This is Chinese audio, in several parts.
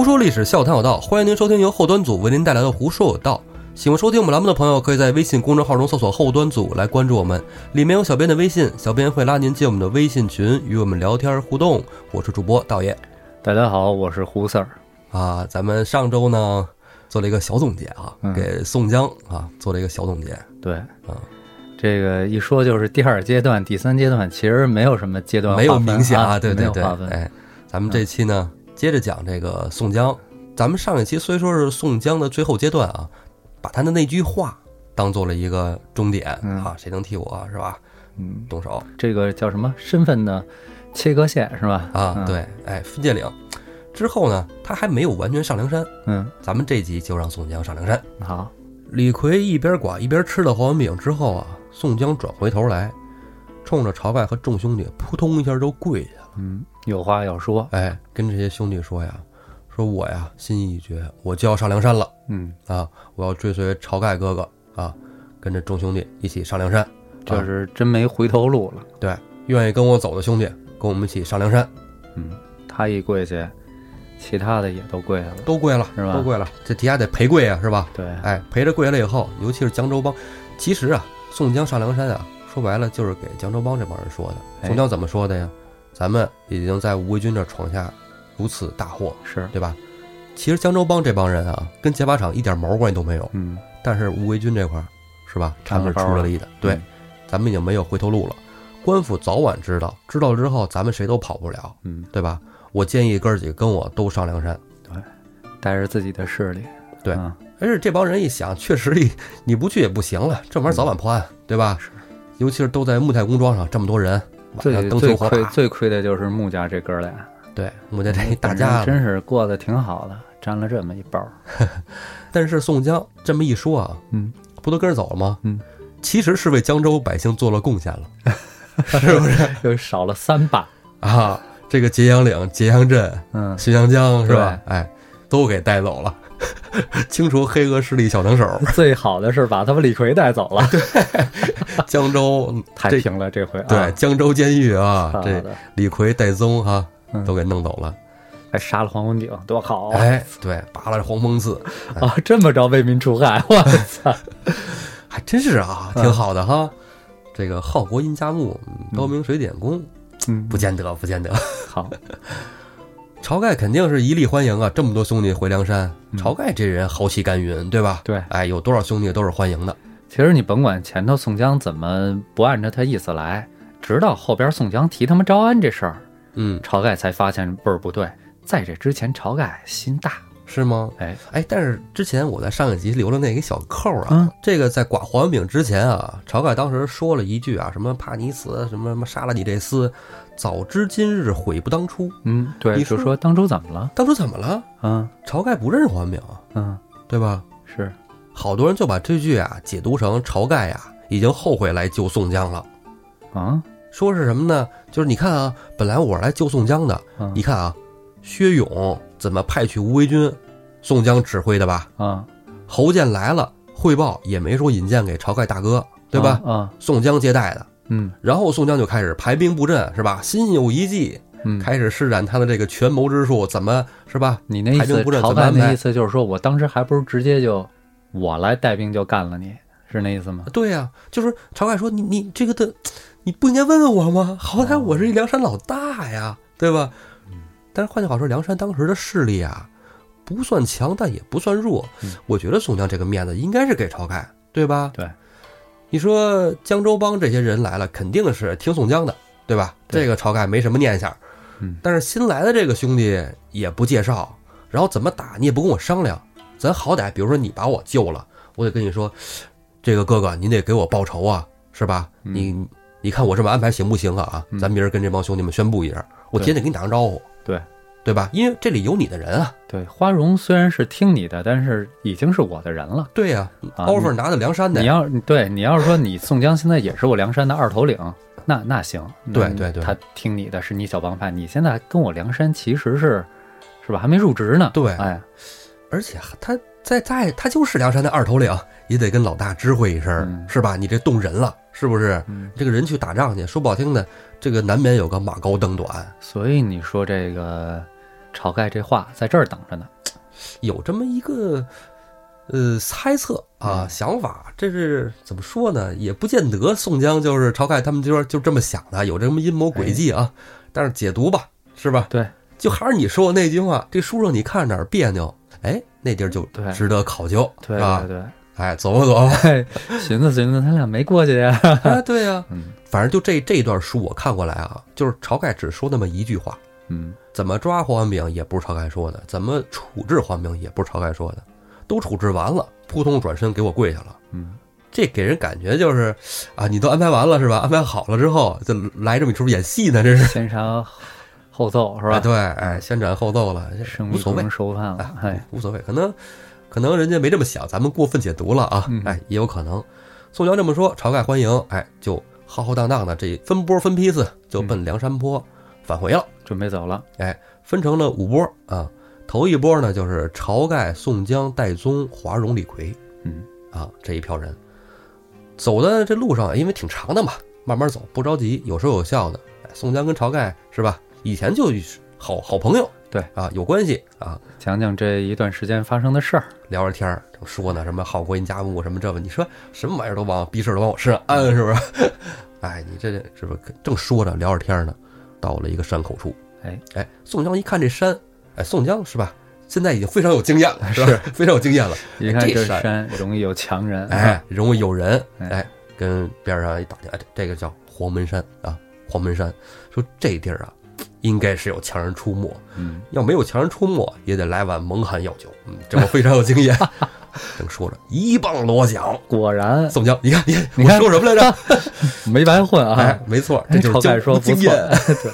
胡说历史，笑谈有道，欢迎您收听由后端组为您带来的《胡说有道》。喜欢收听我们栏目的朋友，可以在微信公众号中搜索“后端组”来关注我们，里面有小编的微信，小编会拉您进我们的微信群，与我们聊天互动。我是主播道爷大家好，我是胡四儿。啊，咱们上周呢做了一个小总结啊，嗯给宋江啊做了一个小总结。对，啊，这个一说就是第二阶段、第三阶段，其实没有什么阶段没有明显啊，对对对。哎，咱们这期呢接着讲这个宋江。咱们上一期虽说是宋江的最后阶段啊，把他的那句话当做了一个终点嗯啊，谁能替我是吧？嗯，动手这个叫什么身份的切割线是吧？啊，嗯，对，哎，分界岭之后呢，他还没有完全上梁山，嗯，咱们这集就让宋江上梁山。好，李逵一边剐一边吃了黄文饼之后啊，宋江转回头来，冲着晁盖和众兄弟扑通一下就跪下了。嗯，有话要说，哎，跟这些兄弟说呀，说我呀心意已决，我就要上梁山了嗯，啊！我要追随晁盖哥哥啊，跟着众兄弟一起上梁山。这是真没回头路了。对，愿意跟我走的兄弟，跟我们一起上梁山。嗯，他一跪下，其他的也都跪下了。都跪了，是吧都跪了，这底下得陪跪啊，是吧？对，哎，陪着跪下来以后，尤其是江州帮，其实啊，宋江上梁山啊，说白了就是给江州帮这帮人说的。哎宋江怎么说的呀？咱们已经在吴为军这儿闯下如此大祸，是，对吧？其实江州帮这帮人啊，跟劫法场一点毛关系都没有，嗯，但是吴为军这块儿是吧，他们是出了力的。对，嗯咱们已经没有回头路了。官府早晚知道，知道之后咱们谁都跑不了，嗯，对吧？我建议哥儿几个跟我都上梁山。对带着自己的势力。对嗯而且这帮人一想，确实一你不去也不行了，这玩意儿早晚破案，对吧？是，尤其是都在木太公庄上这么多人，最灯最亏最亏的就是穆家这哥俩，对，木家这一大家真是过得挺好的，沾了这么一包。但是宋江这么一说啊，嗯，不都跟着走了吗？嗯，其实是为江州百姓做了贡献了，是不是 又少了三把。啊？这个揭阳岭、揭阳镇、嗯，浔阳江是吧？哎，都给带走了，清除黑恶势力小能手。最好的是把他们李逵带走了，对江州 太平了这回啊。对江州监狱啊，这的，李逵、戴宗哈嗯都给弄走了。还杀了黄文炳，多好啊！哎，对，拔了黄蜂刺，啊，这么着为民除害，我操！还真是啊，嗯挺好的哈。这个好国殷家木，嗯高明水点工，嗯，不见得，不见得。好，晁盖肯定是一力欢迎啊，这么多兄弟回梁山，嗯晁盖这人豪气干云，对吧？对。哎，有多少兄弟都是欢迎的。其实你甭管前头宋江怎么不按照他意思来，直到后边宋江提他妈招安这事儿，嗯，晁盖才发现倍儿不对。在这之前，晁盖心大，是吗？哎，哎，但是之前我在上一集留了那个小扣啊，嗯这个在剐黄文炳之前啊，晁盖当时说了一句啊，什么怕你死，什么什么杀了你这厮，早知今日悔不当初。嗯，对，你说就说当初怎么了？当初怎么了？嗯晁盖不认识黄文炳啊，嗯，对吧？是，好多人就把这句啊解读成晁盖呀已经后悔来救宋江了，啊，说是什么呢？就是你看啊，本来我是来救宋江的，嗯你看啊，薛勇怎么派去无为军，宋江指挥的吧？啊，侯健来了汇报也没说引荐给晁盖大哥，对吧？啊，宋江接待的，嗯然后宋江就开始排兵布阵，是吧？心有一计，嗯，开始施展他的这个权谋之术，怎么是吧？你那意思，晁盖那意思就是说我当时还不如直接就我来带兵就干了你，是那意思吗？对呀、就是晁盖说你你这个的，你不应该问问我吗？好歹我是一梁山老大呀，对吧？但是换句话说，梁山当时的势力啊，不算强，但也不算弱。嗯我觉得宋江这个面子应该是给晁盖，对吧？对。你说江州帮这些人来了，肯定是听宋江的，对吧？对这个晁盖没什么念想。嗯但是新来的这个兄弟也不介绍，然后怎么打你也不跟我商量，咱好歹比如说你把我救了，我得跟你说，这个哥哥您得给我报仇啊，是吧？嗯你你看我这么安排行不行啊？啊，嗯咱明儿跟这帮兄弟们宣布一下，我今天得跟你打声招呼，对对吧？因为这里有你的人啊，对，花荣虽然是听你的，但是已经是我的人了。对呀、啊 offer 拿的梁山的你，要对你要是说你宋江现在也是我梁山的二头领，那那行，对对对他听你的是你小帮派，你现在跟我梁山其实是是吧？还没入职呢。对哎，而且他在在他就是梁山的二头领，也得跟老大知会一声，嗯是吧？你这动人了，是不是？嗯，这个人去打仗去，说不好听的，这个难免有个马高灯短。所以你说这个晁盖这话在这儿等着呢。有这么一个呃猜测啊、嗯想法，这是怎么说呢？也不见得宋江就是晁盖他们就说就这么想的，有这么阴谋诡计啊。但是解读吧，是吧？对，就还是你说的那句话，这书上你看着哪儿别扭，哎，那地儿就值得考究，对是吧对？对，哎，琢磨琢磨。寻思寻思，他俩没过去呀。啊，对呀、嗯反正就这这段书我看过来啊，就是晁盖只说那么一句话，嗯，怎么抓黄文炳也不是晁盖说的，怎么处置黄文炳也不是晁盖说的，都处置完了，扑通转身给我跪下了。嗯，这给人感觉就是啊，你都安排完了是吧？安排好了之后，就来这么一出演戏呢，这是先杀后奏是吧？哎对，哎，先斩后奏了，无所谓米，熟饭了，哎，无所谓，可能可能人家没这么想，咱们过分解读了啊，嗯哎，也有可能。宋江这么说，晁盖欢迎，哎，就浩浩荡荡的这分波分批次就奔梁山坡返回了，准备走了。哎，分成了五波啊。头一波呢，就是晁盖、宋江、戴宗、华容、李逵嗯啊这一票人。走的这路上，因为挺长的嘛，慢慢走，不着急，有说有笑的。哎，宋江跟晁盖是吧？以前就好好朋友，对啊，有关系啊。讲讲这一段时间发生的事儿。聊着天儿，正说呢，什么好国人家务什么这个，你说什么玩意儿都往逼事儿都往我身上安，是不是？哎，你这是不是正说着聊着天儿呢？到了一个山口处，哎哎，宋江一看这山，哎，宋江是吧？现在已经非常有经验了，是吧？非常有经验了。一看这这山山容易有强人，哎，容易有人，哎哎，跟边上一打听，哎，这个叫黄门山啊，黄门山，说这地儿啊，应该是有强人出没，嗯，要没有强人出没，也得来碗蒙汗药酒。嗯，这我非常有经验。正说着，一棒锣响，果然宋江，你看，你看，你看我说什么来着？没白混啊哎。，没错，这就是经验。对，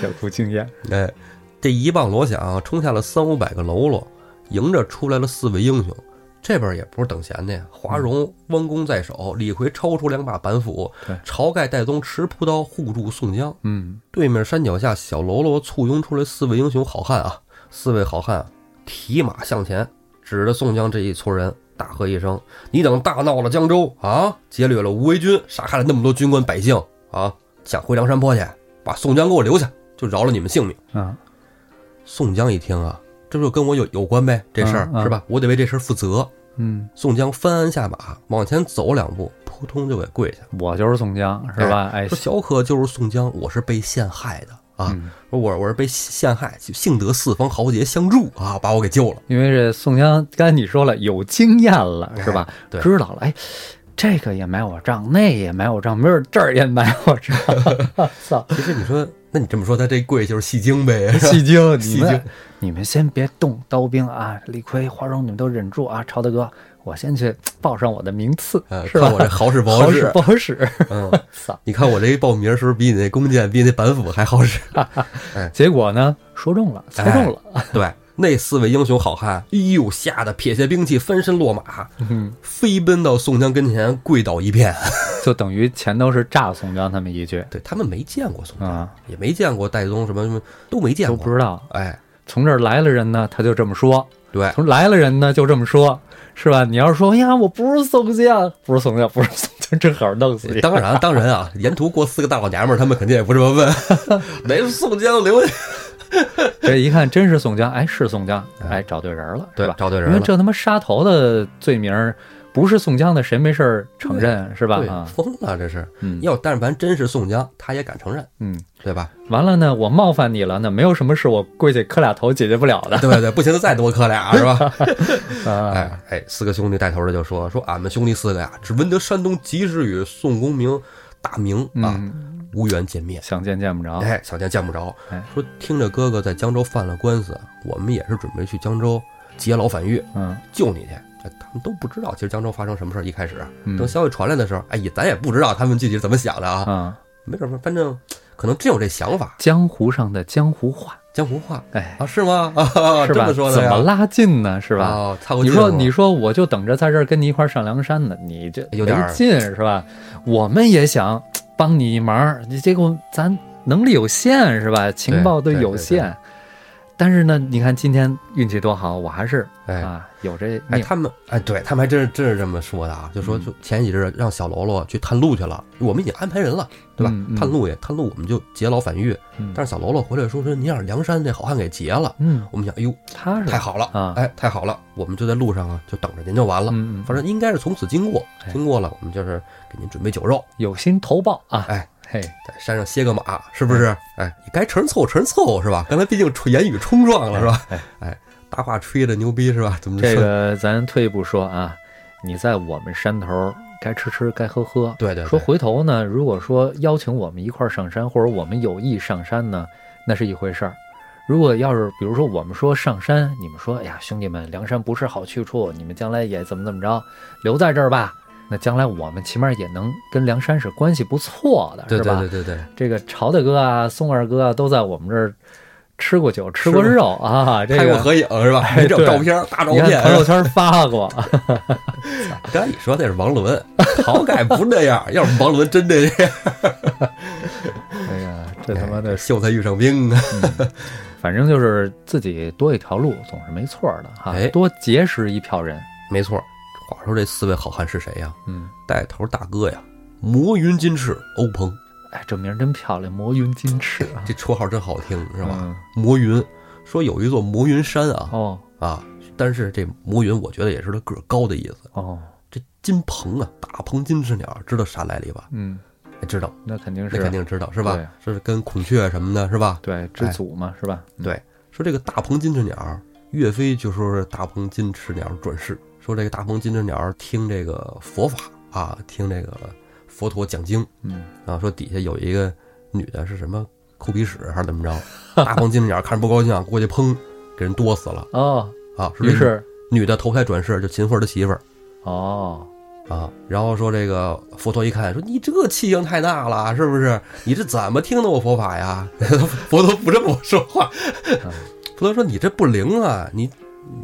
江湖经验。哎，这一棒锣响，冲下了三五百个喽啰，迎着出来了四位英雄。这边也不是等闲的呀，华容弯弓在手，李逵抽出两把板斧对，晁盖、戴宗持朴刀护住宋江。嗯，对面山脚下，小喽啰簇拥出来四位英雄好汉啊！四位好汉啊，提马向前，指着宋江这一撮人，大喝一声：“你等大闹了江州啊，劫掠了无为军，杀害了那么多军官百姓啊，想回梁山坡去，把宋江给我留下，就饶了你们性命。啊，”宋江一听啊，这不就跟我有有关呗？这事儿、嗯嗯是吧？我得为这事儿负责。嗯，宋江翻鞍下马，往前走两步，扑通就给跪下。我就是宋江，是吧？哎说，小可就是宋江，我是被陷害的啊！嗯我我是被陷害，幸得四方豪杰相助啊，把我给救了。因为这宋江，刚才你说了有经验了，是吧？对知道了，哎，这个也买我账，那也买我账，没准这儿也买我账。操，其实你说，那你这么说，他这贵就是戏精呗？戏精，你戏精们你们先别动刀兵啊，李逵、花荣，你们都忍住啊，朝大哥，我先去报上我的名次，呃，是吧？看我这好使不好使 好使不？好使？嗯，操！你看我这一报名是不是比你那弓箭、比你那板斧还好使？结果呢，说中了，猜中了。对，那四位英雄好汉，哎呦，吓得撇下兵器，翻身落马，嗯，飞奔到宋江跟前，跪倒一片。就等于前头是炸宋江他们一句对他们没见过宋江，啊，也没见过戴宗什么什么，都没见过。都不知道。哎，从这儿来了人呢，他就这么说；对，从来了人呢，就这么说，是吧？你要是说，哎呀，我不是宋江，不是宋江，不是宋江，正好弄死你。当然，当然啊，沿途过四个大老娘们儿，他们肯定也不这么问。哪是宋江留下？这一看真是宋江，哎，是宋江，哎，找对人了，对吧？找对人了。因为这他妈杀头的罪名不是宋江的，谁没事儿承认是吧？啊，疯了这是。嗯要但凡真是宋江，他也敢承认，嗯，对吧？完了呢，我冒犯你了，那没有什么事我跪下磕俩头解决不了的。对 对，不行就再多磕俩，是吧？啊，哎哎，四个兄弟带头的就说说俺们兄弟四个呀，只闻得山东及时雨宋公明大名啊，嗯，无缘见面。想见见不着。哎，想见见不着哎。说听着哥哥在江州犯了官司，我们也是准备去江州劫牢反狱嗯救你去。哎，他们都不知道，其实江州发生什么事儿。一开始嗯等消息传来的时候，哎，也咱也不知道他们具体是怎么想的啊。嗯，没准儿，反正可能真有这想法，江湖上的江湖话，江湖话哎，啊，是吗？啊，是吧？这么说的呀怎么拉近呢？是吧？啊，擦过你说你说我就等着在这儿跟你一块儿上梁山呢，你这有点儿没劲是吧？我们也想帮你一忙，你这个咱能力有限是吧？情报都有限，但是呢，你看今天运气多好，我还是哎啊有这哎，他们哎，对他们还真是真是这么说的啊，就说嗯就前几日让小喽啰去探路去了，我们已经安排人了，对吧？探路也探路，我们就劫牢反狱。嗯但是小喽啰回来说说，您让梁山这好汉给劫了。嗯，我们想，哎呦，他是太好了啊哎，太好了，我们就在路上啊，就等着您就完了。嗯嗯，反正应该是从此经过，哎经过了，我们就是给您准备酒肉，有心投报啊，哎，嘿，在山上歇个马，是不是？哎，你该承认凑合承认凑合是吧？刚才毕竟言语冲撞了是吧？哎，哎，大话吹的牛逼是吧？怎么？这个咱退一步说啊，你在我们山头该吃吃该喝喝，对对对说回头呢，如果说邀请我们一块儿上山，或者我们有意上山呢，那是一回事儿。如果要是比如说我们说上山，你们说哎呀兄弟们，梁山不是好去处，你们将来也怎么怎么着，留在这儿吧。那将来我们起码也能跟梁山是关系不错的，对是吧？对对对对，这个朝大哥啊、宋二哥啊，都在我们这儿吃过酒、吃吃过过肉啊。这个拍过合影是吧？哎你这照片大照片，朋友圈发过，刚才你说那是王伦，好歹不那样，要是王伦真这样，哎呀，这他妈的哎秀才遇上兵啊！反正就是自己多一条路总是没错的哈，哎多结识一票人。没错，话说这四位好汉是谁呀？嗯，带头大哥呀，魔云金翅欧鹏，哎，这名儿真漂亮，魔云金翅啊，这绰号真好听是吧？嗯魔云说有一座魔云山啊哦啊，但是这魔云我觉得也是他个儿高的意思。哦，这金鹏啊，大鹏金翅鸟，知道啥来历吧？嗯，哎知道，那肯定是那肯定知道是吧对？是跟孔雀什么的，是吧？对知祖嘛，是吧？嗯，对，说这个大鹏金翅鸟，岳飞就说是大鹏金翅鸟转世，说这个大鹏金翅鸟听这个佛法啊，听这个佛陀讲经嗯，啊，说底下有一个女的是什么抠鼻屎还是怎么着，大鹏金翅鸟看着不高兴，过去砰给人剁死了哦，啊。于是女的投胎转世就秦桧的媳妇儿哦，啊，然后说这个佛陀一看说你这气性太大了，是不是？你这怎么听的我佛法呀？佛陀不这么说话，佛陀说你这不灵啊，你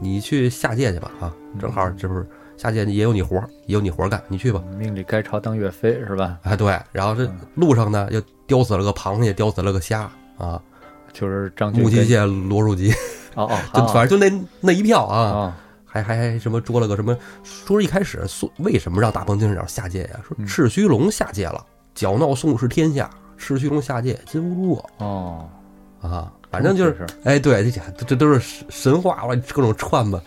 你去下界去吧啊，正好这不是下界也有你活儿也有你活儿干，你去吧。命里该朝当岳飞是吧？哎，对，然后这路上呢又叼死了个螃蟹，叼死了个虾啊，就是张俊跟木器蟹、罗树吉，哦哦，就反正就那那一票啊，啊还还还什么捉了个什么？说一开始说为什么让大鹏金翅鸟下界呀？说嗯。赤须龙下界了，搅闹宋氏天下，赤须龙下界，金兀术哦，啊，反正就是哎，对，这这这都是神神话我，各种串吧，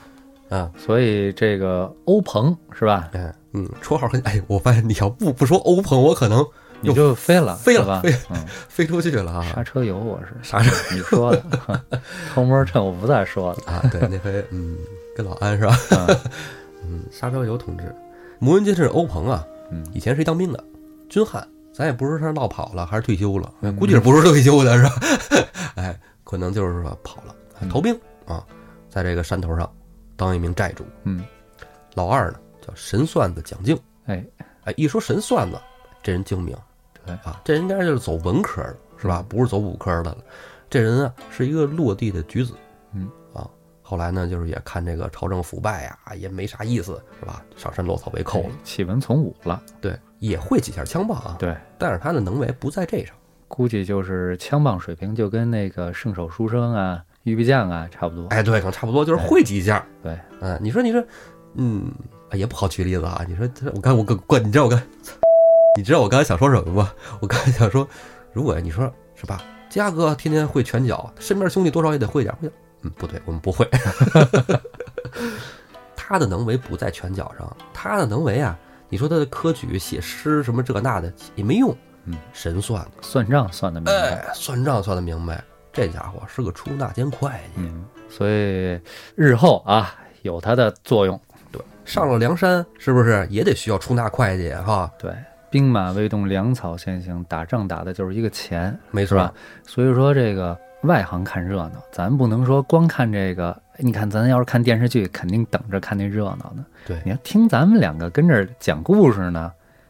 啊，所以这个欧鹏是吧？哎，嗯，绰号很哎，我发现你要不不说欧鹏，我可能你就飞了，飞了吧飞？嗯，飞出去了啊刹车油我是 刹车你说的，偷摸趁我不在说的。啊！对，那回嗯，跟老安是吧？嗯嗯，沙昭友同志，摩云金是欧鹏啊，嗯以前是一当兵的军汉，咱也不知道他是落跑了还是退休了，嗯估计是不是退休的是吧？哎，可能就是说跑了嗯投兵啊，在这个山头上当一名寨主。嗯，老二呢叫神算子蒋敬，哎，哎，一说神算子，这人精明，对啊，这人应该就是走文科的，是吧？不是走武科的了。这人啊是一个落地的举子，嗯啊，后来呢就是也看这个朝政腐败呀、也没啥意思，是吧？上山落草为寇了，哎弃文从武了。对，也会几下枪棒啊，对，但是他的能为不在这上。估计就是枪棒水平就跟那个圣手书生啊、玉臂将啊差不多。哎，对，可能差不多就是会几下。对，嗯，你说你说，嗯，哎也不好举例子啊。你说这我刚我刚关，你知道我刚，你知道我刚才想说什么吗？我刚才想说，如果你说是吧，嘉哥天天会拳脚，身边兄弟多少也得会点，会点。嗯，不对，我们不会。他的能为不在拳脚上，他的能为啊，你说他的科举、写诗什么这那的也没用。嗯，神算的，算账算得明白。哎，算账算得明白，这家伙是个出纳兼会计。嗯，所以日后啊有它的作用。对，上了梁山是不是也得需要出纳会计哈？对，兵马未动，粮草先行，打仗打的就是一个钱，没错吧？所以说这个外行看热闹，咱不能说光看这个。你看，咱要是看电视剧，肯定等着看那热闹呢。对你要听咱们两个跟这儿讲故事呢，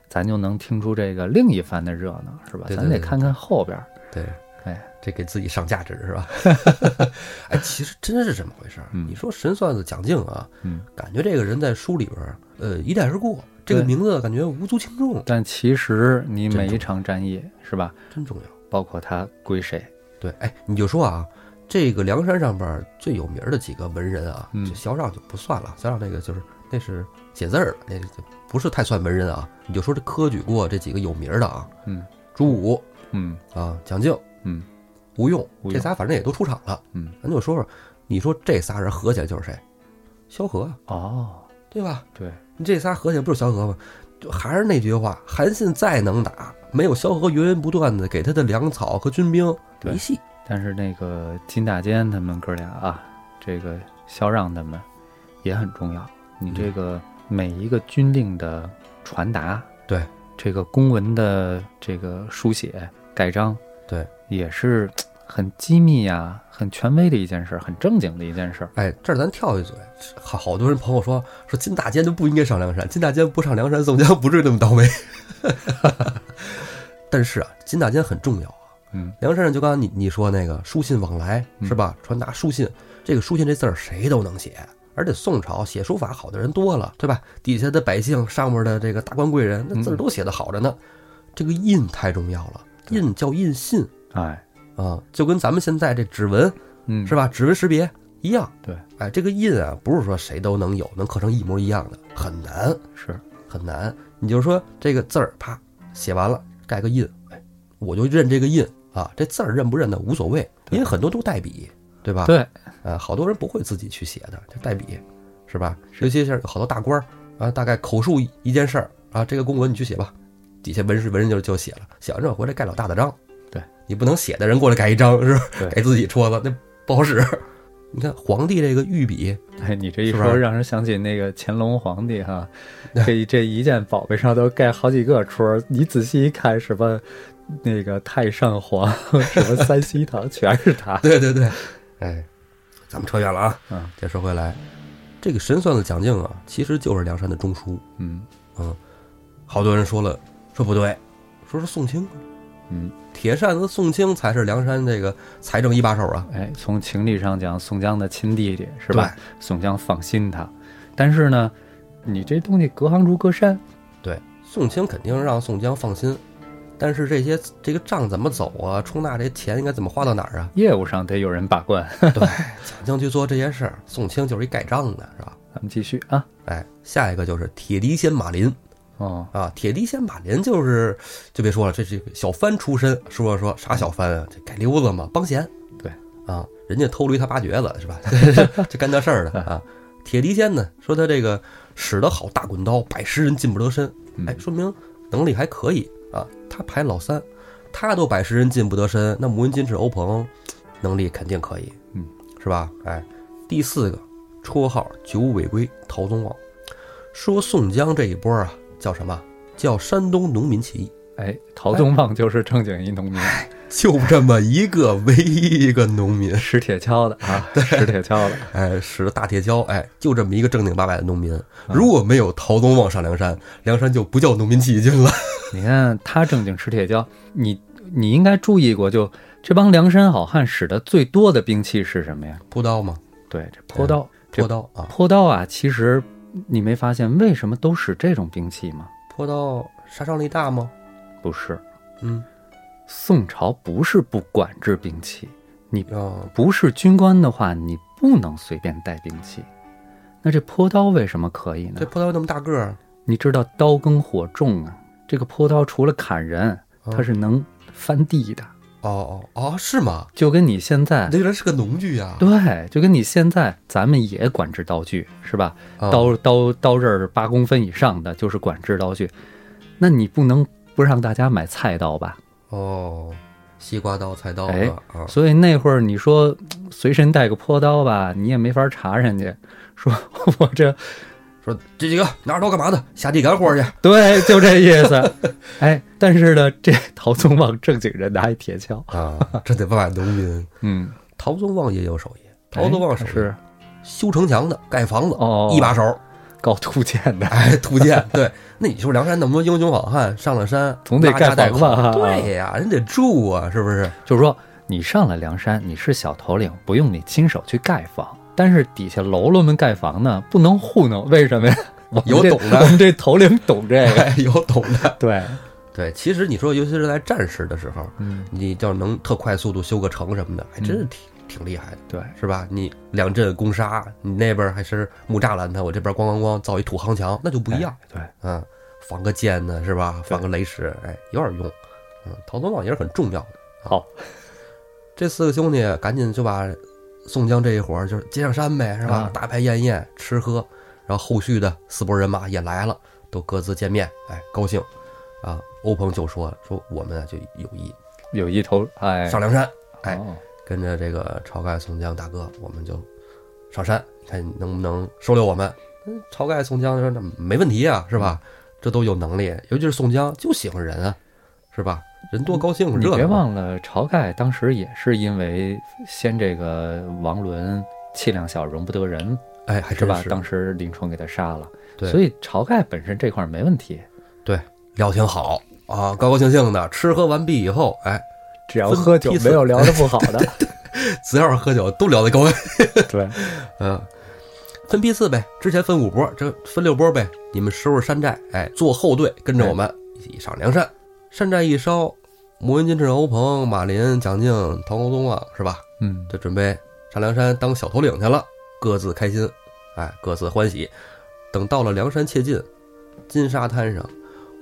咱就能听出这个另一番的热闹，是吧？对对对咱得看看后边儿。对，哎，这给自己上价值是吧？哎，其实真是这么回事儿。嗯你说神算子蒋敬啊，嗯，感觉这个人在书里边儿，呃，一带而过，这个名字感觉无足轻重，但其实你每一场战役，是吧？真重要。包括他归谁，对，哎，你就说啊，这个梁山上边儿最有名儿的几个文人啊，嗯这萧让就不算了，萧让那个就是那是写字儿的，那就不是太算文人啊。你就说这科举过这几个有名儿的啊，嗯朱武嗯啊，蒋敬、嗯吴用，这仨反正也都出场了。嗯，咱就说说，你说这仨人合起来就是谁？萧何啊，哦，对吧？对，你这仨合起来不是萧何吗？就还是那句话，韩信再能打，没有萧何源源不断的给他的粮草和军兵，对没戏。但是那个金大坚他们哥俩啊，这个萧让他们也很重要。你这个每一个军令的传达，对这个公文的这个书写盖章，对，也是很机密呀、很权威的一件事儿，很正经的一件事儿。哎，这儿咱跳一嘴，好好多人朋友说说金大坚就不应该上梁山，金大坚不上梁山，宋江不至于那么倒霉。但是啊，金大坚很重要啊。嗯梁山上就刚刚你你说那个书信往来嗯是吧？传达书信，这个书信这字儿谁都能写，而且宋朝写书法好的人多了，对吧？底下的百姓，上面的这个达官贵人，那字儿都写的好着呢。这个印太重要了，印叫印信哎，啊，就跟咱们现在这指纹嗯，是吧？指纹识别一样。对，哎，这个印啊，不是说谁都能有，能刻成一模一样的，很难是，很难。你就说这个字儿，啪写完了，盖个印，哎，我就认这个印啊。这字儿认不认的无所谓，因为很多都代笔，对吧？，对，呃，好多人不会自己去写的，就代笔，是吧？尤其是好多大官儿啊，大概口述一件事儿啊，这个公文你去写吧，底下文士文人就就写了，写完之后回来盖老大的章。对你不能写的人过来盖一章，是吧？给自己戳子，那不好使。你看皇帝这个御笔，哎，你这一说，让人想起那个乾隆皇帝哈，这这一件宝贝上都盖好几个戳儿，你仔细一看，什么那个太上皇，什么三 希堂，全是他。对对对，哎，咱们扯远了啊。嗯再说回来，这个神算子蒋敬啊，其实就是梁山的中枢。嗯嗯好多人说了，说不对，说是宋清，嗯，铁扇子宋清才是梁山这个财政一把手啊，哎，从情理上讲，宋江的亲弟弟是吧？宋江放心他，但是呢，你这东西隔行如隔山，对？对，宋清肯定让宋江放心，但是这些这个账怎么走啊？出纳这钱应该怎么花到哪儿啊？业务上得有人把关。对，蒋敬去做这些事儿，宋清就是一盖章的，是吧？咱们继续啊。哎，下一个就是铁笛仙马林哦，啊，铁笛仙马林就是就别说了，这是小番出身，说说啥小番啊？这改溜子嘛，帮闲。对啊，人家偷驴他八橛子是吧？就干这事儿的啊。铁笛仙呢，说他这个使得好大滚刀，百十人近不得身，嗯哎，说明能力还可以啊。他排老三，他都百十人进不得身，那穆云金翅欧鹏能力肯定可以，嗯，是吧？哎，第四个绰号九尾龟陶宗旺，说宋江这一波啊叫什么？叫山东农民起义，哎，陶宗旺就是正经一农民，就这么一个唯一一个农民，使铁锹的啊，使铁锹的。哎，使着大铁锹，哎，就这么一个正经八百的农民。如果没有陶宗旺上梁山，梁山就不叫农民起义军了。你看他正经使铁锹，你你应该注意过，就这帮梁山好汉使的最多的兵器是什么呀？朴刀吗，对，这坡刀。这朴刀啊，坡刀啊，其实你没发现为什么都使这种兵器吗？朴刀杀伤力大吗？不是，嗯，宋朝不是不管制兵器，你啊，不是军官的话，你不能随便带兵器。那这坡刀为什么可以呢这？坡刀那么大个儿，你知道刀耕火种啊，这个坡刀除了砍人，嗯它是能翻地的，哦哦哦，是吗？就跟你现在那个人是个农具呀、对，就跟你现在咱们也管制刀具是吧？啊，刀刀刀刃儿八公分以上的就是管制刀具，那你不能不让大家买菜刀吧？哦，西瓜刀、菜刀哎啊啊，所以那会儿你说随身带个坡刀吧，你也没法查人家，说 我这说这几个拿着刀干嘛的？下地干活去。对，就这意思。哎，但是呢，这陶宗旺正经人拿一铁锹，啊，这得万万农民。嗯，陶宗旺也有手艺，陶宗旺手艺哎是修城墙的、盖房子，哦一把手。搞土建的，哎，土建。对，那你说梁山那么多英雄好汉上了山，总得盖房吧口对呀，人得住啊，是不是？就是说你上了梁山，你是小头领，不用你亲手去盖房，但是底下喽啰们盖房呢，不能糊弄，为什么呀？有懂的我们这头领懂这个，哎，有懂的。对，对，其实你说，尤其是在战时的时候，嗯，你要能特快速度修个城什么的，还真是挺挺厉害的，对，是吧？你两阵攻杀，你那边还是木栅栏，他我这边咣咣咣造一土夯墙，那就不一样。哎。对，嗯，防个箭呢，是吧？防个雷石，哎，有点用。嗯，逃走网也是很重要的。好，这四个兄弟赶紧就把宋江这一伙儿就是接上山呗，是吧？啊大排宴宴，吃喝，然后后续的四拨人马也来了，都各自见面，哎，高兴。啊，欧鹏就说说我们啊就有意有意投哎，上梁山，哎，哦跟着这个晁盖、宋江大哥，我们就上山，看能不能收留我们。嗯，晁盖、宋江说那没问题啊，是吧？这都有能力，尤其是宋江就喜欢人啊，是吧？人多高兴，你热闹。别忘了，晁盖当时也是因为先这个王伦气量小，容不得人，哎，还是吧？当时林冲给他杀了，对所以晁盖本身这块儿没问题，对聊挺好啊，高高兴兴的吃喝完毕以后，哎，只要喝酒没有聊的不好的，只要是喝酒都聊得高兴。对，嗯，分批次呗，之前分五波，这分六波呗。你们收拾山寨，哎，做后队，跟着我们一起上梁山。山寨一烧，魔云金翅、欧鹏、马林、蒋敬、陶高宗啊，是吧？嗯，就准备上梁山当小头领去了，各自开心，哎，各自欢喜。等到了梁山切近，金沙滩上，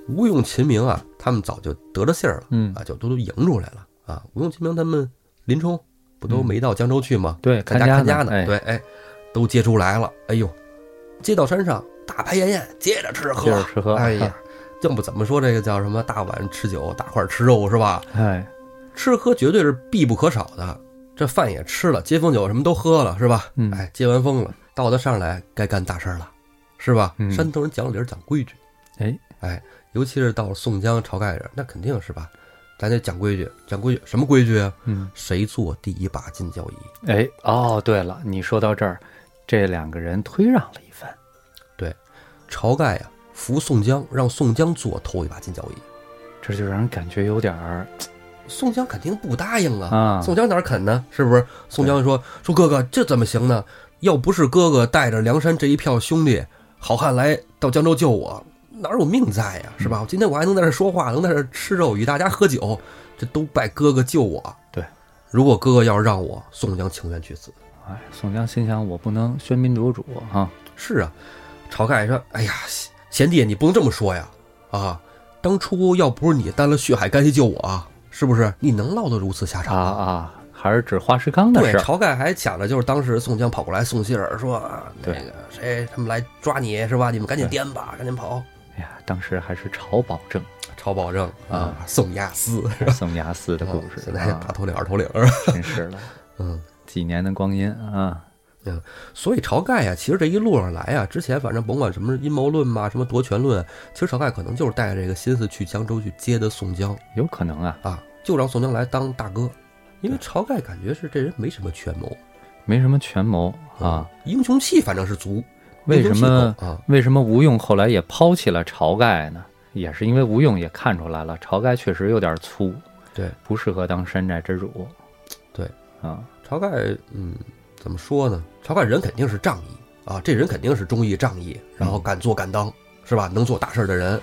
吴用、秦明啊，他们早就得了信儿了，嗯啊，就都都迎出来了啊。吴用、秦明他们林冲不都没到江州去吗？对，在看家家看家呢，哎，对，哎，都接出来了。哎呦，接到山上大排宴宴，接着吃喝，接着吃喝哎呀，要不怎么说这个叫什么大碗吃酒，大块吃肉是吧？哎，吃喝绝对是必不可少的。这饭也吃了，接风酒什么都喝了是吧？嗯哎，接完风了，到他上来该干大事儿了，是吧？嗯山东人讲理儿讲规矩，哎，哎，尤其是到了宋江、晁盖这儿，那肯定是吧？咱得讲规矩，讲规矩，什么规矩啊？嗯，谁做第一把金交椅？哎，哦，对了，你说到这儿，这两个人推让了一番，对晁盖呀、扶宋江，让宋江做头一把金交椅。这就让人感觉有点儿宋江肯定不答应啊！啊，宋江哪儿肯呢？是不是？宋江说：“说哥哥，这怎么行呢？要不是哥哥带着梁山这一票兄弟好汉来到江州救我，哪有命在呀？是吧？我今天我还能在这说话，能在这吃肉，与大家喝酒，这都拜哥哥救我。对，如果哥哥要是让我，宋江情愿去死。哎，宋江心想，我不能喧宾夺主啊，是啊，晁盖说：“哎呀，贤贤弟，你不能这么说呀！啊，当初要不是你担了血海干系救我啊，是不是？你能落得如此下场啊啊，还是指花石纲的对，事儿，晁盖还抢着就是当时宋江跑过来送信儿，说啊那个谁他们来抓你是吧？你们赶紧颠吧，赶紧跑。哎呀，当时还是晁保正晁保正啊，宋押司 宋押司的故事现在啊。大，头领二头领？真是的，嗯，几年的光阴啊，所以晁盖呀，其实这一路上来啊，之前反正甭管什么阴谋论嘛，什么夺权论，其实晁盖可能就是带着这个心思去江州去接的宋江。有可能啊，啊，就让宋江来当大哥，因为晁盖感觉是这人没什么权谋。没什么权谋啊，，英雄气反正是足，为什么啊？为什么吴用后来也抛弃了晁盖呢？也是因为吴用也看出来了，晁盖确实有点粗，对，不适合当山寨之主。对啊，晁盖，嗯，怎么说呢？晁盖人肯定是仗义啊，这人肯定是忠义仗义，然后敢做敢当，是吧？能做大事儿的人。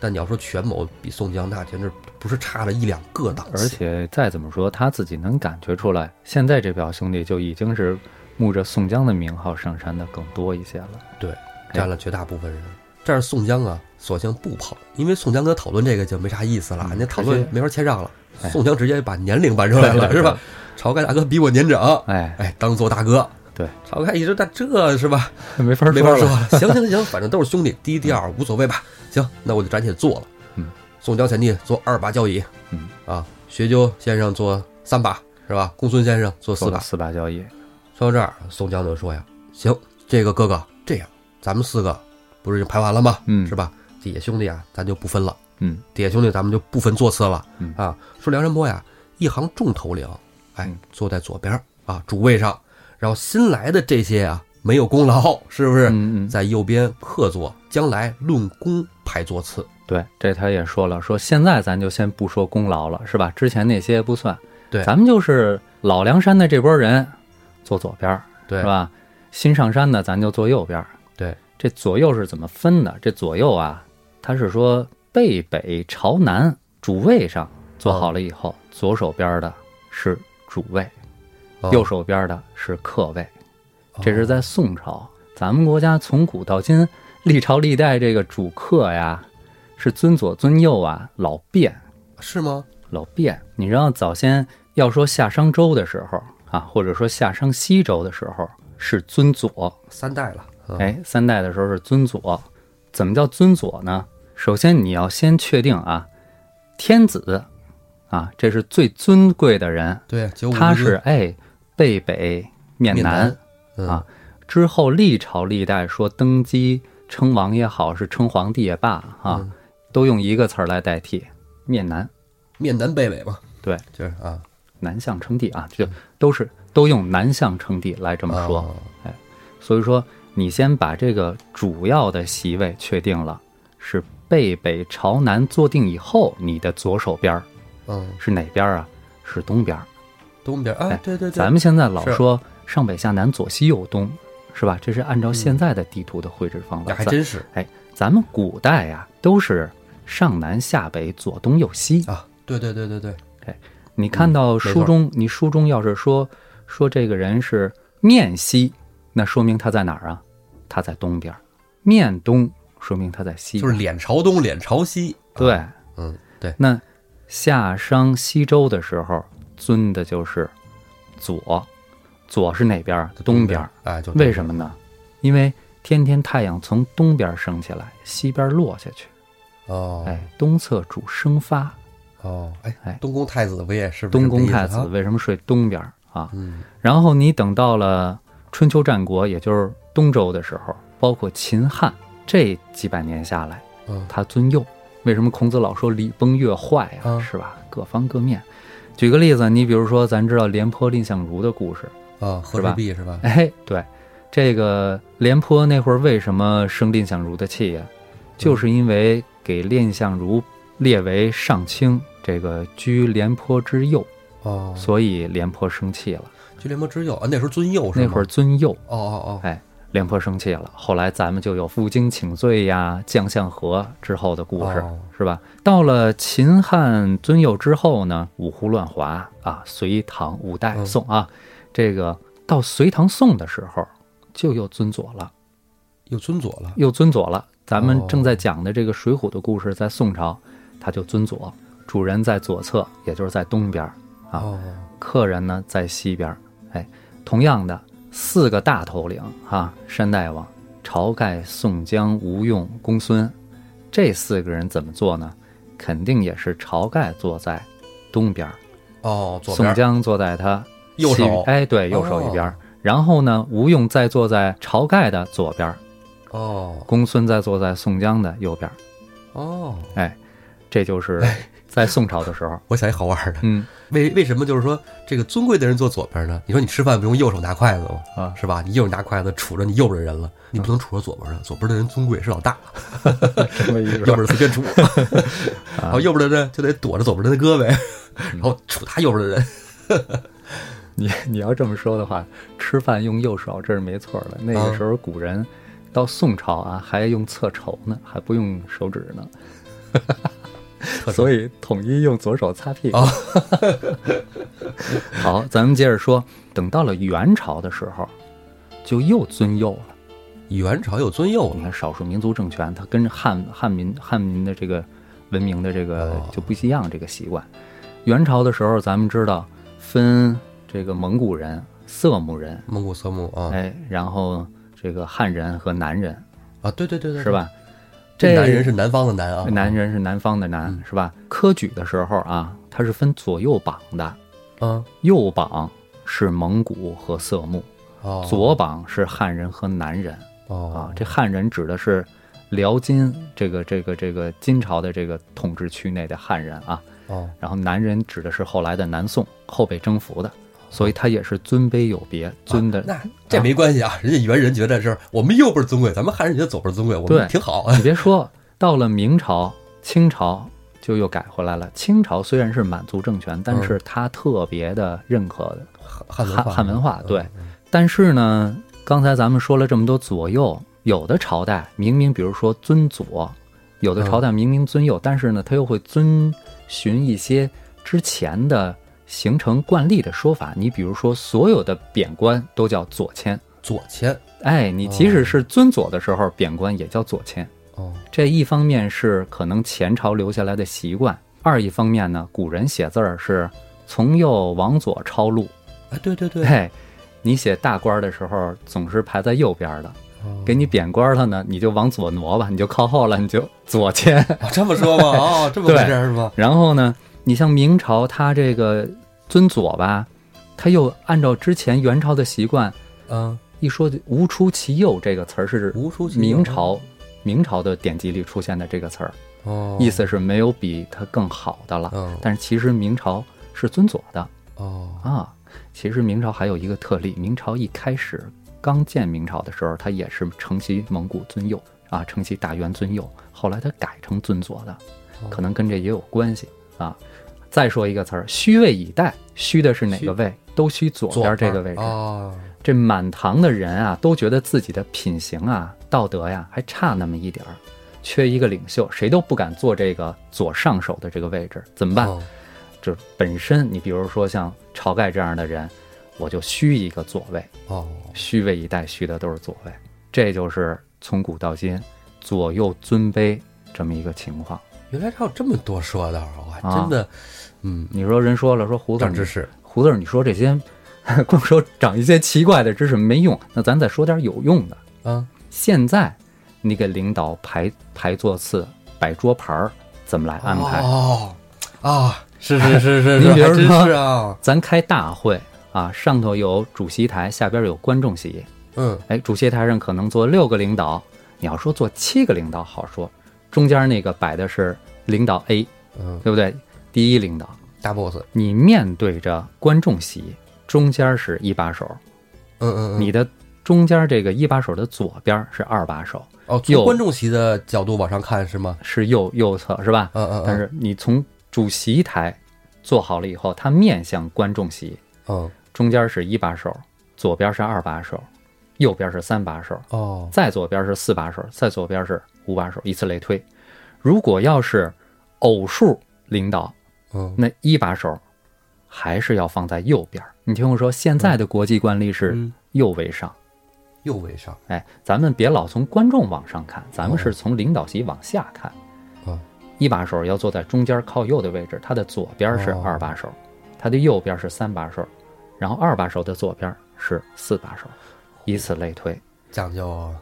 但你要说权谋比宋江那简直不是差了一两个档次，而且再怎么说，他自己能感觉出来，现在这表兄弟就已经是慕着宋江的名号上山的更多一些了。对占了绝大部分人。这是宋江啊，索性不跑，因为宋江跟他讨论这个就没啥意思了，嗯那讨论没法谦让了。哎宋江直接把年龄搬出来了，是吧？？晁盖大哥比我年长，哎，哎，当做大哥。对，晁盖一直在这是吧？没 法没法说了。行行行，反正都是兄弟，第一第二无所谓吧。行，那我就暂且做了。嗯，宋江前弟做二把交椅，嗯啊，学究先生做三把，是吧？公孙先生做四把。四把交椅，说到这儿，宋江就说呀：“行，这个哥哥这样，咱们四个不是已经排完了吗？嗯是吧？底下兄弟啊，咱就不分了。嗯，底下兄弟咱们就不分座次了。嗯啊，说梁山泊呀，一行众头领，哎嗯，坐在左边啊主位上，然后新来的这些啊没有功劳，是不是？嗯嗯，在右边客座，将来论功排座次。对，这他也说了，说现在咱就先不说功劳了，是吧？之前那些不算，对咱们就是老梁山的这波人，坐左边儿，对是吧？新上山的咱就坐右边儿。对，这左右是怎么分的？这左右啊，他是说背北朝南，主位上坐好了以后，左手边的是主位，哦右手边的是客位。这是在宋朝，咱们国家从古到今，历朝历代这个主客呀，是尊左尊右啊，老变是吗？老变。你知道早先要说夏商周的时候啊，或者说夏商西周的时候是尊左，三代了，嗯，哎，三代的时候是尊左。怎么叫尊左呢？首先你要先确定啊，天子啊，这是最尊贵的人，对，他是哎背北面面南。嗯啊之后历朝历代说登基称王也好，是称皇帝也罢啊，嗯都用一个词儿来代替，面南，面南背北嘛，对，就是啊，南向称帝啊，就都是都用南向称帝来这么说。哦所以说，你先把这个主要的席位确定了，是背北朝南坐定以后，你的左手边儿嗯，是哪边儿啊？是东边儿。东边啊哎，对对对，咱们现在老说上北下南左西右东，是吧？这是按照现在的地图的绘制方法。那还真是哎，咱们古代呀、都是上南下北左东右西。啊，对对对对对，你看到书中，你书中要是说说这个人是面西，那说明他在哪儿啊？他在东边儿。面东说明他在西。就是脸朝东，脸朝西，对。啊嗯，对，那夏商西周的时候，尊的就是左，左是哪边儿？东边儿。，哎，就为什么呢？因为天天太阳从东边升起来，西边落下去。哦，哎，东侧主生发，哦，哎哎东宫太子不也是东宫太子为什么睡东边啊？嗯然后你等到了春秋战国，也就是东周的时候，包括秦汉这几百年下来，嗯他尊右。为什么孔子老说礼崩乐坏啊？啊是吧？各方各面。举个例子，你比如说，咱知道廉颇蔺相如的故事，啊，和氏是吧璧是吧？哎，对，这个廉颇那会儿为什么生蔺相如的气呀？就是因为给蔺相如列为上卿，这个居廉颇之右，哦，所以廉颇生气了。居廉颇之右啊，那时候尊右是吗？那会儿尊右，哦哦哦，哎，廉颇生气了。后来咱们就有负荆请罪呀、将相和之后的故事，哦是吧？到了秦汉尊右之后呢，五胡乱华啊，隋唐五代嗯宋啊，这个到隋唐宋的时候就又尊左了。又尊左了，又尊左了。咱们哦正在讲的这个《水浒》的故事，在宋朝，他就尊左，主人在左侧，也就是在东边儿啊，哦，客人呢在西边儿。哎，同样的四个大头领哈、山大王、晁盖、宋江、吴用、公孙，这四个人怎么做呢？肯定也是晁盖坐在东边儿，哦，左边宋江坐在他右手哎，对，右手一边。哦然后呢，吴用再坐在晁盖的左边儿，哦公孙再坐在宋江的右边儿。哦，哎，这就是在宋朝的时候，我想一好玩的，嗯。为为什么就是说这个尊贵的人坐左边呢？你说你吃饭不用右手拿筷子吗？啊，是吧？你右手拿筷子杵着你右边的人了，你不能杵着左边的，左边的人尊贵是老大，什么意思右边的随便杵，然后右边的人就得躲着左边的胳膊，然后杵他右边的人。你你要这么说的话，吃饭用右手这是没错的。那个时候古人到宋朝啊，还用侧筹呢，还不用手指呢，所以统一用左手擦屁股。哦 好，咱们接着说，等到了元朝的时候，就又尊右了。元朝又尊右了，你看少数民族政权，它跟汉汉民汉民的这个文明的这个哦就不一样，这个习惯。元朝的时候，咱们知道分这个蒙古人、色目人，蒙古色目啊哎，然后这个汉人和南人，啊，对对对对，是？吧？这男人是南方的南啊，男人是南方的南，是吧？科举的时候啊，它是分左右榜的，嗯。右榜是蒙古和色目，哦。左榜是汉人和南人。哦。啊，这汉人指的是辽金这个这个这个金朝的这个统治区内的汉人啊，哦。然后南人指的是后来的南宋后被征服的，所以他也是尊卑有别，尊的。那这没关系啊，人家元人觉得是我们右边尊贵，咱们汉人觉得左边尊贵，我们对挺好啊你。别说，到了明朝、清朝就又改回来了。清朝虽然是满族政权，但是他特别的认可的汉，汉汉文化，对。嗯但是呢，刚才咱们说了这么多左右，有的朝代明明比如说尊左，有的朝代明明尊右，但是呢，他又会遵循一些之前的形成惯例的说法。你比如说，所有的贬官都叫左迁，左迁哎，你即使是尊左的时候，贬官也叫左迁。哦，这一方面是可能前朝留下来的习惯，二一方面呢，古人写字儿是从右往左抄录，哎，对对对，嘿，你写大官的时候总是排在右边的，给你贬官了呢，你就往左挪吧，你就靠后了，你就左迁。哦这么说吗？哦，这么回事儿 是吧？然后呢，你像明朝，它这个尊左吧，它又按照之前元朝的习惯，嗯，一说“无出其右”这个词儿是无出其右明朝明朝的典籍里出现的这个词儿，哦，意思是没有比它更好的了。嗯但是其实明朝是尊左的哦啊。其实明朝还有一个特例，明朝一开始刚建明朝的时候，它也是承袭蒙古尊右啊，承袭大元尊右，后来它改成尊左的，可能跟这也有关系啊。再说一个词儿，虚位以待，虚的是哪个位？都虚左边这个位置。哦，这满堂的人啊，都觉得自己的品行啊、道德呀还差那么一点儿，缺一个领袖，谁都不敢坐这个左上手的这个位置，怎么办？哦这本身你比如说像晁盖这样的人，我就虚一个左位，哦，虚位以待，虚的都是左位，这就是从古到今左右尊卑这么一个情况。原来还有这么多说道啊真的，嗯，你说人说了说胡子长知识，胡子儿，你说这些 光说长一些奇怪的知识没用，那咱再说点有用的。啊，现在你给领导排排座次、摆桌盘儿，怎么来安排？哦啊，是是是是，您是 还真比如说是啊，咱开大会啊，上头有主席台，下边有观众席。嗯，哎，主席台上可能坐六个领导，你要说坐七个领导好说，中间那个摆的是领导 A，嗯，对不对？第一领导，大 boss，你面对着观众席，中间是一把手，嗯嗯嗯，你的中间这个一把手的左边是二把手，哦，右。从观众席的角度往上看是吗？是右右侧是吧？嗯嗯，嗯。但是你从主席台坐好了以后，它面向观众席，嗯。中间是一把手，左边是二把手，右边是三把手，哦，再左边是四把手，再左边是五把手，以此类推。如果要是偶数领导，嗯那一把手还是要放在右边。你听我说，现在的国际惯例是嗯右为上。右为上，哎，咱们别老从观众往上看，咱们是从领导席往下看。哦一把手要坐在中间靠右的位置，他的左边是哦二把手，他的右边是三把手，然后二把手的左边是四把手，以此类推。讲究啊，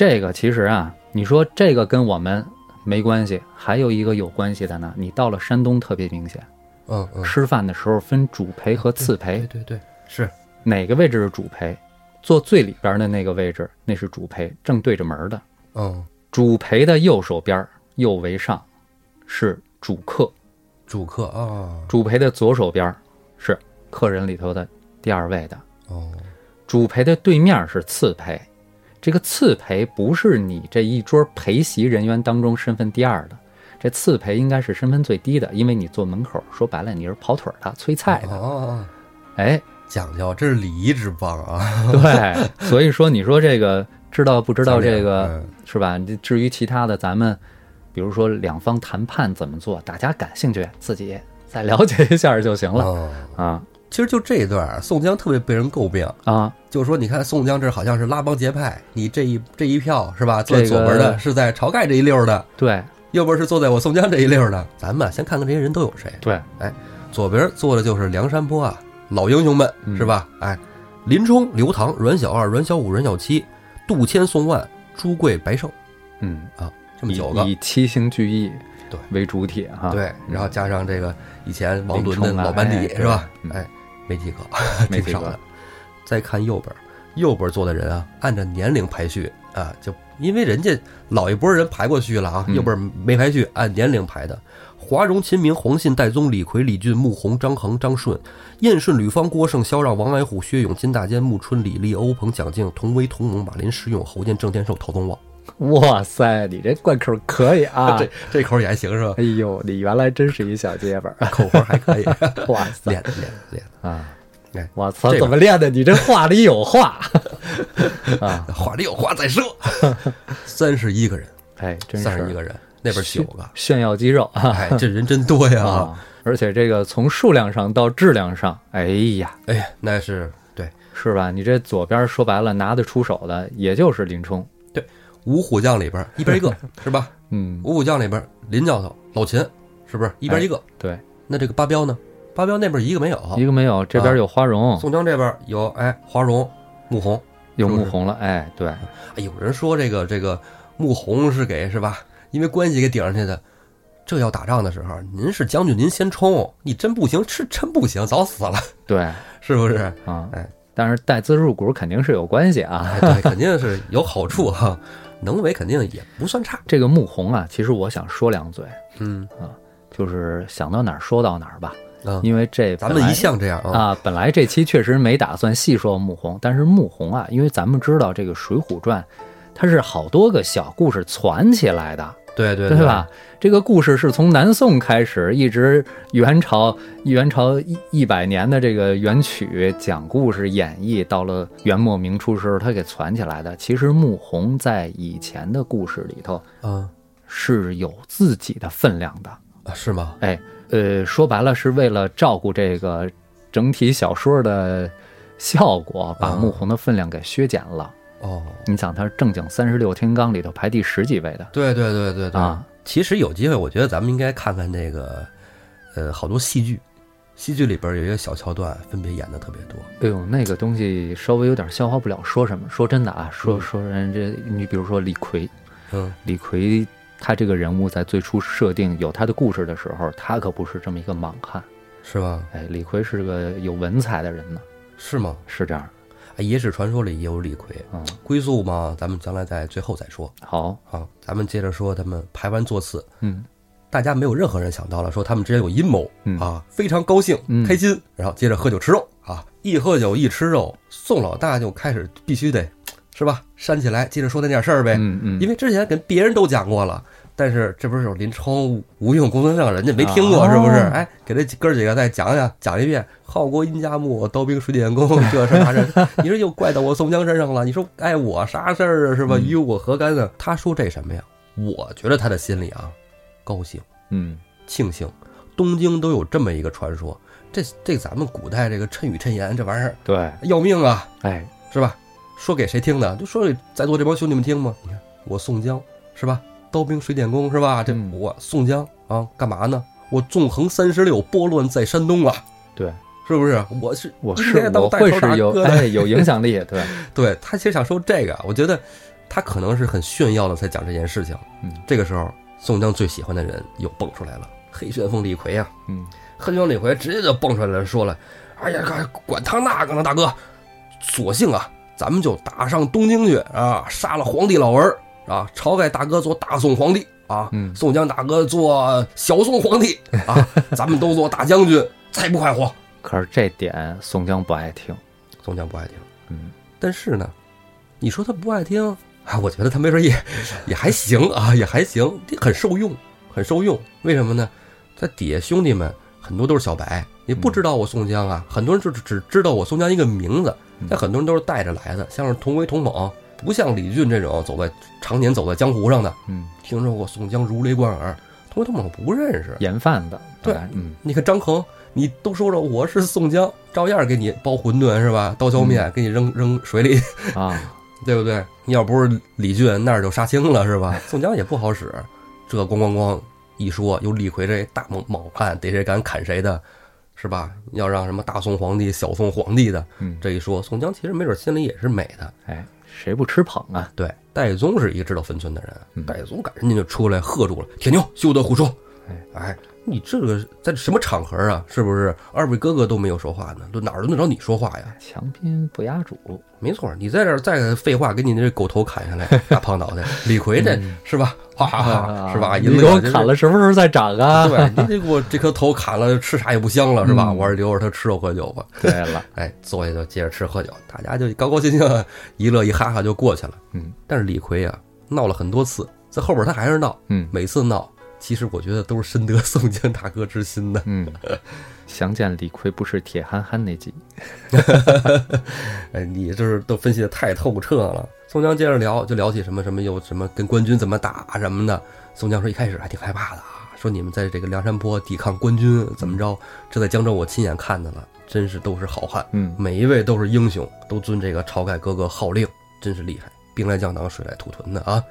这个其实啊，你说这个跟我们没关系，还有一个有关系的呢。你到了山东特别明显，嗯嗯，吃饭的时候分主陪和次陪对，对对，是，哪个位置是主陪？坐最里边的那个位置，那是主陪，正对着门的。嗯，主陪的右手边，右为上，是主客；主客啊，主陪的左手边是客人里头的第二位的。哦，主陪的对面是次陪，这个次陪不是你这一桌陪席人员当中身份第二的，这次陪应该是身份最低的，因为你坐门口，说白了你是跑腿儿的、催菜的。哦，哎，讲究，这是礼仪之邦啊，对，所以说你说这个知道不知道这个嗯是吧？至于其他的，咱们比如说两方谈判怎么做，大家感兴趣自己再了解一下就行了哦，啊其实就这一段儿，宋江特别被人诟病，啊！就是说，你看宋江这好像是拉帮结派，你这一这一票是吧？坐在左边的是在晁盖这一溜儿的，对右边是坐在我宋江这一溜儿的。咱们啊先看看这些人都有谁。对，哎左边坐的就是梁山泊啊，老英雄们嗯是吧？哎，林冲、刘唐、阮小二、阮小五、阮小七、杜迁、宋万、朱贵、白胜，嗯，啊这么九个。以七星聚义对为主体哈，对，然后加上这个以前王伦的老班底哎是吧？哎，没几个，没几个挺少的。再看右边，右边坐的人啊，按照年龄排序啊，就因为人家老一波人排过序了啊，嗯右边没排序，按年龄排的。华容、秦明、黄信、戴宗、李逵、李俊、穆弘、张衡、张顺、燕顺、吕方、郭盛、萧让、王矮虎、薛勇、金大坚、穆春、李立、欧鹏、蒋敬、童威、童猛、马林、石勇、侯健、郑天寿、陶宗旺。哇塞，你这贯口可以啊！这这口也还行是吧？哎呦，你原来真是一小结巴，口活还可以，哇塞练练练。啊哎！我操，怎么练的？你这话里有话啊！话里有话再说。三十一个人，哎，真是三十一个人，那边九个。炫耀肌肉啊！哎，这人真多呀！啊而且这个从数量上到质量上，哎呀，哎呀，那是对是吧？你这左边说白了拿得出手的，也就是林冲。五虎将里边一边一个 是吧？嗯，五虎将里边林教头、老秦是不是一边一个？对，那这个八彪呢？八彪那边一个没有，一个没有，这边有花荣，宋江这边有哎花荣、穆弘。有穆弘了。哎，对，哎，有人说这个这个穆弘是给是吧？因为关系给顶上去的。这要打仗的时候，您是将军，您先冲，你真不行，是真不行，早死了，对是不是？啊，哎，但是带资入股肯定是有关系啊。哎，对，肯定是有好处哈、能为肯定也不算差。这个穆弘啊，其实我想说两嘴，嗯就是想到哪儿说到哪儿吧，嗯，因为这咱们一向这样啊。啊，本来这期确实没打算细说穆弘，但是穆弘啊，因为咱们知道这个《水浒传》，它是好多个小故事攒起来的，对对对吧？这个故事是从南宋开始，一直元朝元朝一一百年的这个元曲讲故事演绎，到了元末明初时候，他给攒起来的。其实穆弘在以前的故事里头啊是有自己的分量的。啊，是吗？哎，呃，说白了是为了照顾这个整体小说的效果，把啊穆弘的分量给削减了。哦，你想，他是正经三十六天罡里头排第十几位的对对对对对啊。其实有机会，我觉得咱们应该看看那个，呃，好多戏剧，戏剧里边有一个小桥段，分别演的特别多。哎呦，那个东西稍微有点消化不了。说什么？说真的啊，说嗯说人这，你比如说李逵，嗯李逵他这个人物在最初设定有他的故事的时候，他可不是这么一个莽汉。是吧？哎，李逵是个有文采的人呢，是吗？是这样。哎，野史传说里也有李逵，嗯，归宿嘛，咱们将来在最后再说好，啊。咱们接着说他们排完座次，嗯大家没有任何人想到了说他们之间有阴谋嗯啊，非常高兴嗯开心，然后接着喝酒吃肉啊，一喝酒一吃肉，宋老大就开始必须得是吧煽起来，接着说那点事儿呗，嗯嗯，因为之前跟别人都讲过了。但是这不是有林冲、吴用、公孙胜，人家没听过，啊是不是？哎，给这哥几个再讲讲，讲一遍。好国殷家木，刀兵水点工，这事那事，你说又怪到我宋江身上了。你说碍我啥事儿啊？是吧？嗯与我何干呢？他说这什么呀？我觉得他的心里啊，高兴、嗯庆幸。东京都有这么一个传说，这这咱们古代这个谶语谶言这玩意儿对，要命啊，哎，是吧？说给谁听的？就说给在座这帮兄弟们听吗？你看我宋江是吧？刀兵水电工是吧？这嗯我宋江啊，干嘛呢？我纵横三十六，拨乱在山东啊，对，是不是？我是我是我会是有有影响力，对，对他其实想说这个，我觉得他可能是很炫耀的在讲这件事情。嗯这个时候，宋江最喜欢的人又蹦出来了，黑旋风李逵啊。嗯黑旋风李逵直接就蹦出来了，说了：“哎呀，管管他那个呢，大哥，索性啊，咱们就打上东京去啊，杀了皇帝老儿啊，晁盖大哥做大宋皇帝啊，嗯宋江大哥做小宋皇帝啊，咱们都做大将军，再不快活。可是这点宋江不爱听，宋江不爱听，嗯但是呢，你说他不爱听啊，我觉得他没准也也还行啊，也还行，很受用，很受用。为什么呢？他底下兄弟们很多都是小白，也不知道我宋江啊，很多人就只知道我宋江一个名字，嗯但很多人都是带着来的，像是同威同猛，不像李俊这种走在常年走在江湖上的，嗯，听说过宋江如雷贯耳，同威同猛不认识。盐贩子，对嗯你看张衡，你都说了我是宋江，照样给你包馄饨是吧？刀削面给你扔扔水里，啊，对不对？要不是李俊，那儿就杀青了是吧？宋江也不好使，这咣咣咣一说，有李逵这大猛猛汉，逮谁敢砍谁的，是吧？要让什么大宋皇帝、小宋皇帝的，嗯，这一说，宋江其实没准心里也是美的。哎，谁不吃捧啊？对，戴宗是一个知道分寸的人，嗯戴宗赶人家就出来喝住了：“铁牛，休得胡说！”哎哎，你这个在什么场合啊？是不是？二位哥哥都没有说话呢，都哪儿轮得着你说话呀？强宾不压主，没错，你在这儿再废话，给你那狗头砍下来，大胖脑袋，李逵这、嗯是吧？哈哈哈，是吧？一你给乐就是我砍了，什么时候再长啊？对，你得给我这颗头砍了，吃啥也不香了，是吧？嗯我是留着他吃肉喝酒吧。对了，哎，坐下就接着吃喝酒，大家就高高兴兴一乐一哈哈就过去了。嗯但是李逵啊，闹了很多次，在后边他还是闹，嗯每次闹，其实我觉得都是深得宋江大哥之心的。嗯，相见李逵不是铁憨憨那集，哎，你这是都分析的太透彻了。宋江接着聊，就聊起什么什么又什么跟官军怎么打什么的。宋江说一开始还挺害怕的啊，说你们在这个梁山泊抵抗官军怎么着？这在江州我亲眼看见了，真是都是好汉，嗯，每一位都是英雄，都遵这个晁盖哥哥号令，真是厉害，兵来将挡，水来土屯的啊！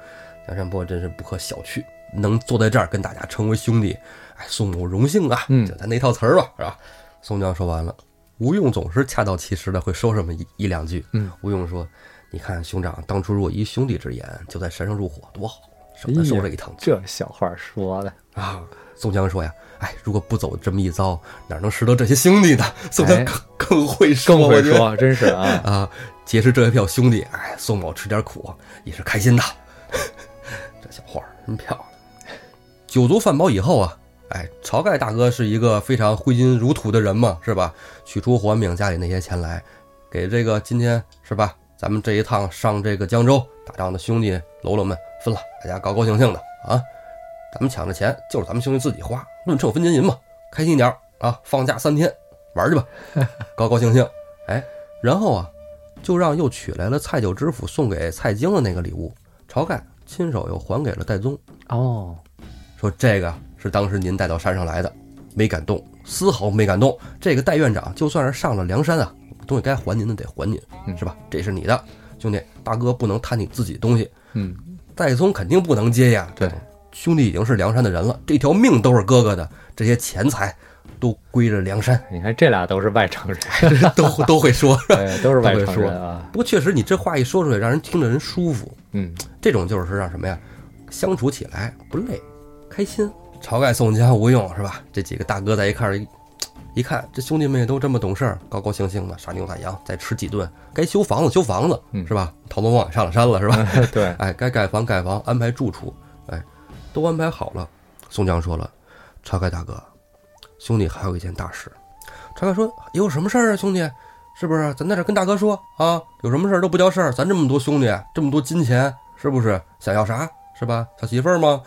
梁山泊真是不可小觑，能坐在这儿跟大家成为兄弟，哎，宋某荣幸啊！嗯就咱那套词儿吧，是吧？宋江说完了，吴用总是恰到其时的会说这么一一两句。嗯，吴用说：“你看兄长当初若依兄弟之言，就在山上入伙，多好，省得受这一趟气这小话说的，啊。”宋江说呀：“哎，如果不走这么一遭，哪能识得这些兄弟呢？”宋江哎更更会说，更会说，真是啊，啊，结识这一票兄弟，哎，宋某吃点苦也是开心的。这小话真漂亮。酒足饭饱以后啊，哎，晁盖大哥是一个非常挥金如土的人嘛，是吧？取出还命家里那些钱来，给这个今天是吧？咱们这一趟上这个江州打仗的兄弟喽啰们分了，大家高高兴兴的啊！咱们抢的钱就是咱们兄弟自己花，论秤分金银嘛，开心点儿啊！放假三天玩去吧，高高兴兴。哎，然后啊，就让又取来了蔡九知府送给蔡京的那个礼物，晁盖亲手又还给了戴宗，哦，说这个是当时您带到山上来的，没敢动，丝毫没敢动。这个戴院长就算是上了梁山啊，东西该还您的得还您，嗯是吧？这是你的，兄弟，大哥不能贪你自己东西。嗯，戴宗肯定不能接呀，对，兄弟已经是梁山的人了，这条命都是哥哥的，这些钱财都归着梁山，你看这俩都是外城人，都都会说。对，都是外城人啊，不过确实，你这话一说出来，让人听着人舒服。嗯，这种就是让什么呀？相处起来不累，开心。晁盖、宋江、吴用是吧？这几个大哥在一块儿一一看，这兄弟们也都这么懂事儿，高高兴兴的杀牛宰羊，再吃几顿。该修房子修房子，嗯是吧？陶龙王上了山了是吧？对，哎，该盖房盖房，安排住处，哎，都安排好了。宋江说了：“晁盖大哥，兄弟还有一件大事。”晁盖说：“有什么事儿啊，兄弟？是不是？咱在这跟大哥说啊，有什么事儿都不叫事儿。咱这么多兄弟，这么多金钱，是不是？想要啥？是吧？小媳妇儿吗？”：“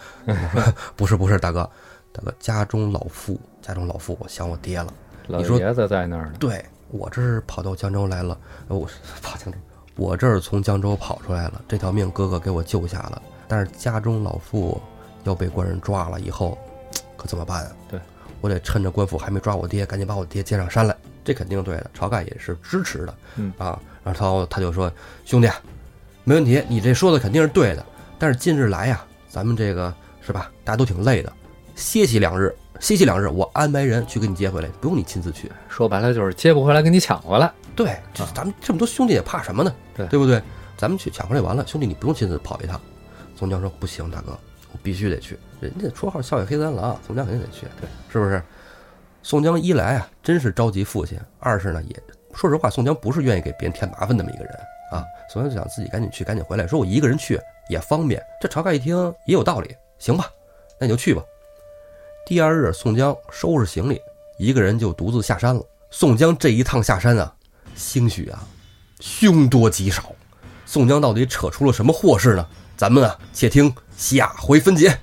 不是，不是，大哥，大哥，家中老妇，家中老妇，我想我爹了。老你说爷子在那儿呢，对我这是跑到江州来了，呃我是跑江州，我这儿从江州跑出来了，这条命哥哥给我救下了，但是家中老妇要被官人抓了以后，可怎么办啊？对，我得趁着官府还没抓我爹，赶紧把我爹接上山来，这肯定对的。晁盖也是支持的，嗯啊，然后他就说，兄弟，没问题，你这说的肯定是对的，但是近日来呀，咱们这个是吧，大家都挺累的，歇息两日。歇息两日，我安排人去给你接回来，不用你亲自去。说白了就是接不回来，给你抢回来，对，这咱们这么多兄弟也怕什么呢？对对不对？咱们去抢回来完了，兄弟你不用亲自跑一趟。宋江说不行，大哥，我必须得去。人家绰号笑语黑三郎，宋江肯定得去，对，是不是？宋江一来啊，真是着急父亲；二是呢，也说实话，宋江不是愿意给别人添麻烦那么一个人啊。宋江就想自己赶紧去，赶紧回来，说我一个人去也方便。这晁盖一听也有道理，行吧，那你就去吧。第二日，宋江收拾行李，一个人就独自下山了。宋江这一趟下山啊，兴许啊，凶多吉少。宋江到底扯出了什么祸事呢？咱们啊，且听下回分解。